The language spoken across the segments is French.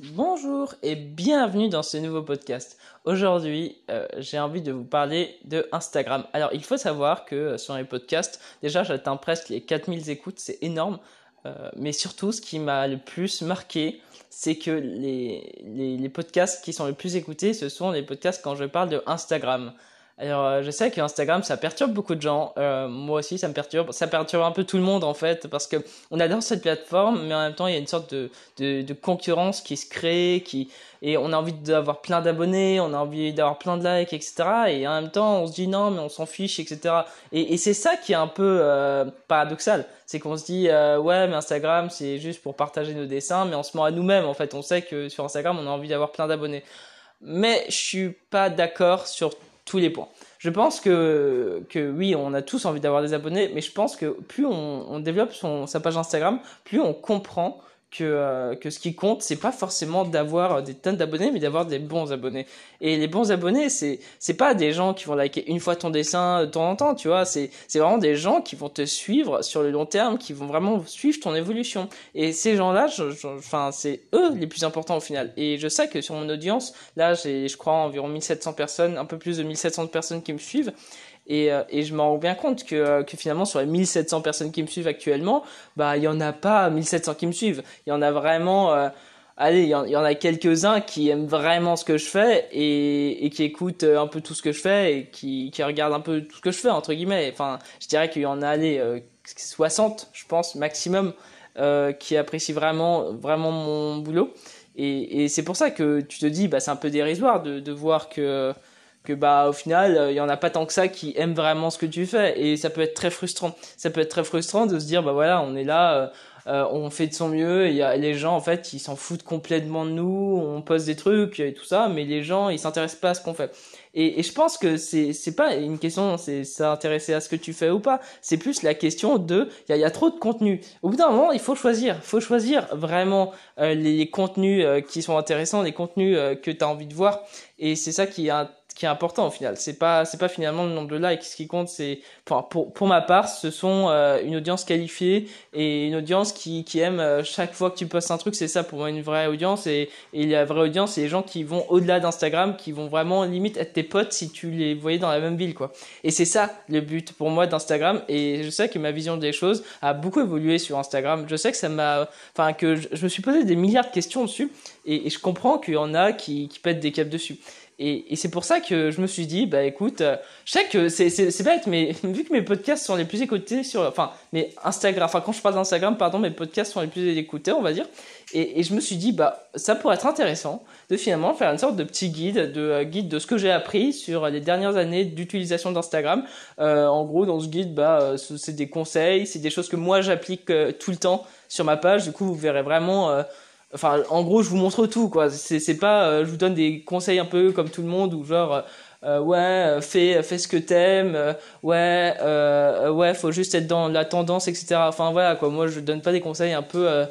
Bonjour et bienvenue dans ce nouveau podcast. Aujourd'hui, euh, j'ai envie de vous parler de Instagram. Alors, il faut savoir que euh, sur les podcasts, déjà j'atteins presque les 4000 écoutes, c'est énorme. Euh, mais surtout, ce qui m'a le plus marqué, c'est que les, podcasts qui sont les plus écoutés, ce sont les podcasts quand je parle de Instagram. Alors, euh, je sais que Instagram, ça perturbe beaucoup de gens. Euh, moi aussi, ça me perturbe. Ça perturbe un peu tout le monde, en fait, parce que on adore cette plateforme, mais en même temps, il y a une sorte de, de, de concurrence qui se crée, qui et on a envie d'avoir plein d'abonnés, on a envie d'avoir plein de likes, etc. Et en même temps, on se dit non, mais on s'en fiche, etc. Et, et c'est ça qui est un peu euh, paradoxal, c'est qu'on se dit euh, ouais, mais Instagram, c'est juste pour partager nos dessins, mais on se ment à nous-mêmes. En fait, on sait que sur Instagram, on a envie d'avoir plein d'abonnés. Mais je suis pas d'accord sur tous les points. Je pense que, que oui, on a tous envie d'avoir des abonnés, mais je pense que plus on, développe son, sa page Instagram, plus on comprend que, euh, que ce qui compte, c'est pas forcément d'avoir des tonnes d'abonnés, mais d'avoir des bons abonnés. Et les bons abonnés, c'est c'est pas des gens qui vont liker une fois ton dessin de temps en temps, tu vois. C'est c'est vraiment des gens qui vont te suivre sur le long terme, qui vont vraiment suivre ton évolution. Et ces gens-là, enfin, c'est eux les plus importants au final. Et je sais que sur mon audience, là, j'ai, je crois, environ 1700 personnes, un peu plus de 1700 personnes qui me suivent. Et, euh, et je m'en rends bien compte que, euh, que finalement, sur les 1700 personnes qui me suivent actuellement, bah, il y en a pas 1700 qui me suivent. Il y en a vraiment, euh, allez, il y, en, y en a quelques-uns qui aiment vraiment ce que je fais et, et qui écoutent un peu tout ce que je fais et qui, qui regardent un peu tout ce que je fais, entre guillemets. Enfin, je dirais qu'il y en a, allez, 60, je pense, maximum, qui apprécient vraiment, vraiment mon boulot. Et, et c'est pour ça que tu te dis, bah, c'est un peu dérisoire de, de voir que, que bah au final il y en a pas tant que ça qui aiment vraiment ce que tu fais. Et ça peut être très frustrant. Ça peut être très frustrant de se dire bah voilà on est là euh, euh, on fait de son mieux. Et y a les gens en fait ils s'en foutent complètement de nous. On poste des trucs et tout ça mais les gens ils s'intéressent pas à ce qu'on fait. Et, et, je pense que c'est c'est pas une question c'est s'intéresser à ce que tu fais ou pas. C'est plus la question de il y a, y a, trop de contenu. Au bout d'un moment il faut choisir. Faut choisir vraiment euh, les, les, contenus euh, qui sont intéressants les contenus euh, que tu as envie de voir. Et c'est ça qui est qui est important au final. C'est pas c'est pas finalement le nombre de likes. Ce qui compte, c'est pour, pour pour ma part, ce sont euh, une audience qualifiée et une audience qui qui aime euh, chaque fois que tu postes un truc. C'est ça pour moi une vraie audience et et la vraie audience, c'est les gens qui vont au-delà d'Instagram, qui vont vraiment limite être tes potes si tu les voyais dans la même ville quoi. Et c'est ça le but pour moi d'Instagram. Et je sais que ma vision des choses a beaucoup évolué sur Instagram. Je sais que ça m'a, enfin que je, je, me suis posé des milliards de questions dessus et, et je comprends qu'il y en a qui qui pètent des câbles dessus. Et, et c'est pour ça que je me suis dit, bah écoute, euh, je sais que c'est, bête, mais vu que mes podcasts sont les plus écoutés sur, enfin, mes Instagram, enfin quand je parle d'Instagram, pardon, mes podcasts sont les plus écoutés, on va dire. Et, et je me suis dit, bah ça pourrait être intéressant de finalement faire une sorte de petit guide, de euh, guide de ce que j'ai appris sur les dernières années d'utilisation d'Instagram. Euh, en gros, dans ce guide, bah euh, c'est des conseils, c'est des choses que moi j'applique tout le temps sur ma page. Du coup, vous verrez vraiment enfin en gros je vous montre tout quoi. C'est pas euh, je vous donne des conseils un peu comme tout le monde ou genre euh, ouais fais fais ce que t'aimes euh, ouais euh, ouais faut juste être dans la tendance etc enfin voilà quoi. Moi je donne pas des conseils un peu euh,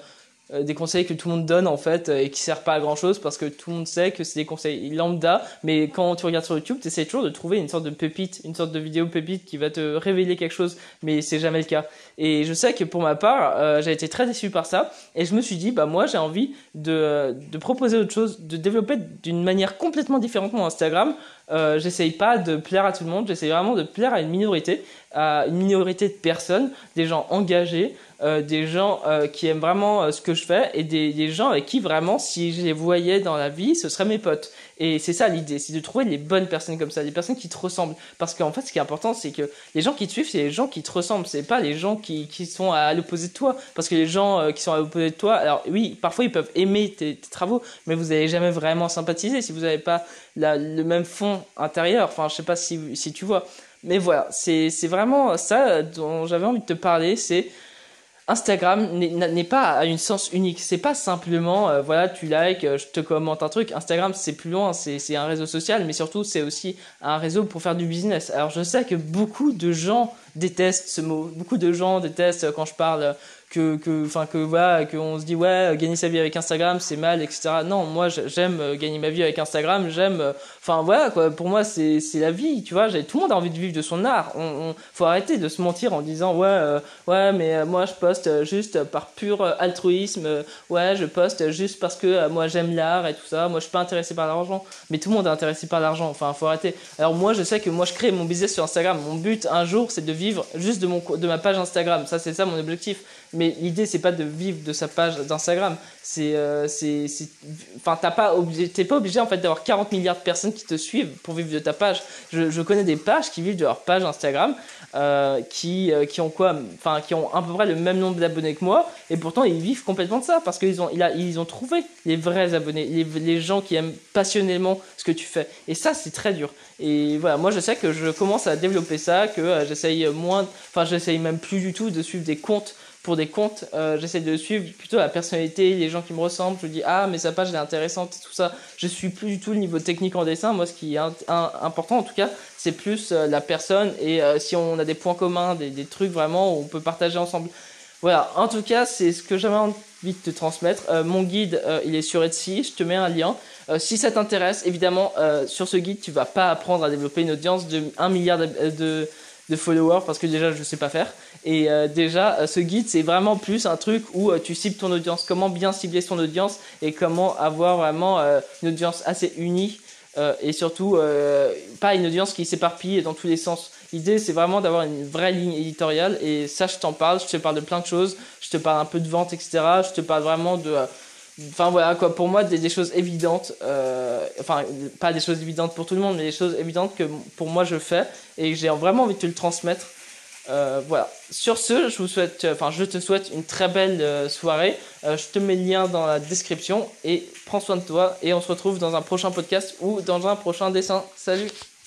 des conseils que tout le monde donne en fait et qui servent pas à grand chose parce que tout le monde sait que c'est des conseils lambda. Mais quand tu regardes sur YouTube tu essaies toujours de trouver une sorte de pépite une sorte de vidéo pépite qui va te révéler quelque chose mais c'est jamais le cas. Et je sais que pour ma part euh, j'ai été très déçu par ça et je me suis dit bah moi j'ai envie de, de proposer autre chose de développer d'une manière complètement différente mon Instagram euh, j'essaye pas de plaire à tout le monde j'essaye vraiment de plaire à une minorité à une minorité de personnes des gens engagés euh, des gens euh, qui aiment vraiment ce que je fais et des, des, gens avec qui vraiment, si je les voyais dans la vie, ce seraient mes potes. Et c'est ça l'idée, c'est de trouver les bonnes personnes comme ça, des personnes qui te ressemblent. Parce qu'en fait, ce qui est important, c'est que les gens qui te suivent, c'est les gens qui te ressemblent, c'est pas les gens qui, qui sont à l'opposé de toi. Parce que les gens qui sont à l'opposé de toi, alors oui, parfois ils peuvent aimer tes, tes travaux, mais vous n'allez jamais vraiment sympathiser si vous n'avez pas la, le même fond intérieur. Enfin, je sais pas si, si tu vois. Mais voilà, c'est vraiment ça dont j'avais envie de te parler, c'est Instagram n'est pas à une sens unique. C'est pas simplement, euh, voilà, tu likes, euh, je te commente un truc. Instagram, c'est plus loin, c'est un réseau social, mais surtout, c'est aussi un réseau pour faire du business. Alors, je sais que beaucoup de gens détestent ce mot. Beaucoup de gens détestent quand je parle que que enfin que voilà qu'on se dit ouais gagner sa vie avec Instagram c'est mal etc non moi j'aime euh, gagner ma vie avec Instagram j'aime euh, enfin voilà quoi. Pour moi c'est c'est la vie tu vois. Tout le monde a envie de vivre de son art. On, faut arrêter de se mentir en disant ouais euh, ouais mais moi je poste juste par pur altruisme ouais je poste juste parce que moi j'aime l'art et tout ça. Moi je suis pas intéressé par l'argent. Mais tout le monde est intéressé par l'argent enfin faut arrêter. Alors moi je sais que moi je crée mon business sur Instagram. Mon but un jour c'est de vivre juste de mon de ma page Instagram. Ça c'est ça mon objectif. Mais l'idée c'est pas de vivre de sa page d'Instagram. C'est euh, c'est enfin t'as pas t'es pas obligé en fait d'avoir 40 milliards de personnes qui te suivent pour vivre de ta page. Je, connais des pages qui vivent de leur page Instagram euh, qui euh, qui ont quoi enfin qui ont à peu près le même nombre d'abonnés que moi et pourtant ils vivent complètement de ça parce qu'ils ont ils ont trouvé les vrais abonnés les, les gens qui aiment passionnément ce que tu fais. Et ça c'est très dur. Et voilà moi je sais que je commence à développer ça que euh, j'essaye moins enfin j'essaye même plus du tout de suivre des comptes pour des comptes, euh, j'essaie de suivre plutôt la personnalité, les gens qui me ressemblent. Je dis, ah, mais sa page est intéressante et tout ça. Je suis plus du tout le niveau technique en dessin. Moi, ce qui est important, en tout cas, c'est plus euh, la personne et euh, si on a des points communs, des, trucs vraiment où on peut partager ensemble. Voilà, en tout cas, c'est ce que j'avais envie de te transmettre. mon guide, il est sur Etsy, je te mets un lien. si ça t'intéresse, évidemment, sur ce guide, tu vas pas apprendre à développer une audience de 1 milliard de, de followers parce que déjà je sais pas faire et euh, déjà euh, ce guide c'est vraiment plus un truc où euh, tu cibles ton audience comment bien cibler son audience et comment avoir vraiment une audience assez unie et surtout pas une audience qui s'éparpille dans tous les sens l'idée c'est vraiment d'avoir une vraie ligne éditoriale et ça je t'en parle je te parle de plein de choses je te parle un peu de vente etc je te parle vraiment de Enfin voilà quoi, pour moi des, choses évidentes, enfin pas des choses évidentes pour tout le monde, mais des choses évidentes que pour moi je fais et j'ai vraiment envie de te le transmettre. Euh, voilà. Sur ce, je vous souhaite, enfin je te souhaite une très belle euh, soirée. Euh, je te mets le lien dans la description et prends soin de toi et on se retrouve dans un prochain podcast ou dans un prochain dessin. Salut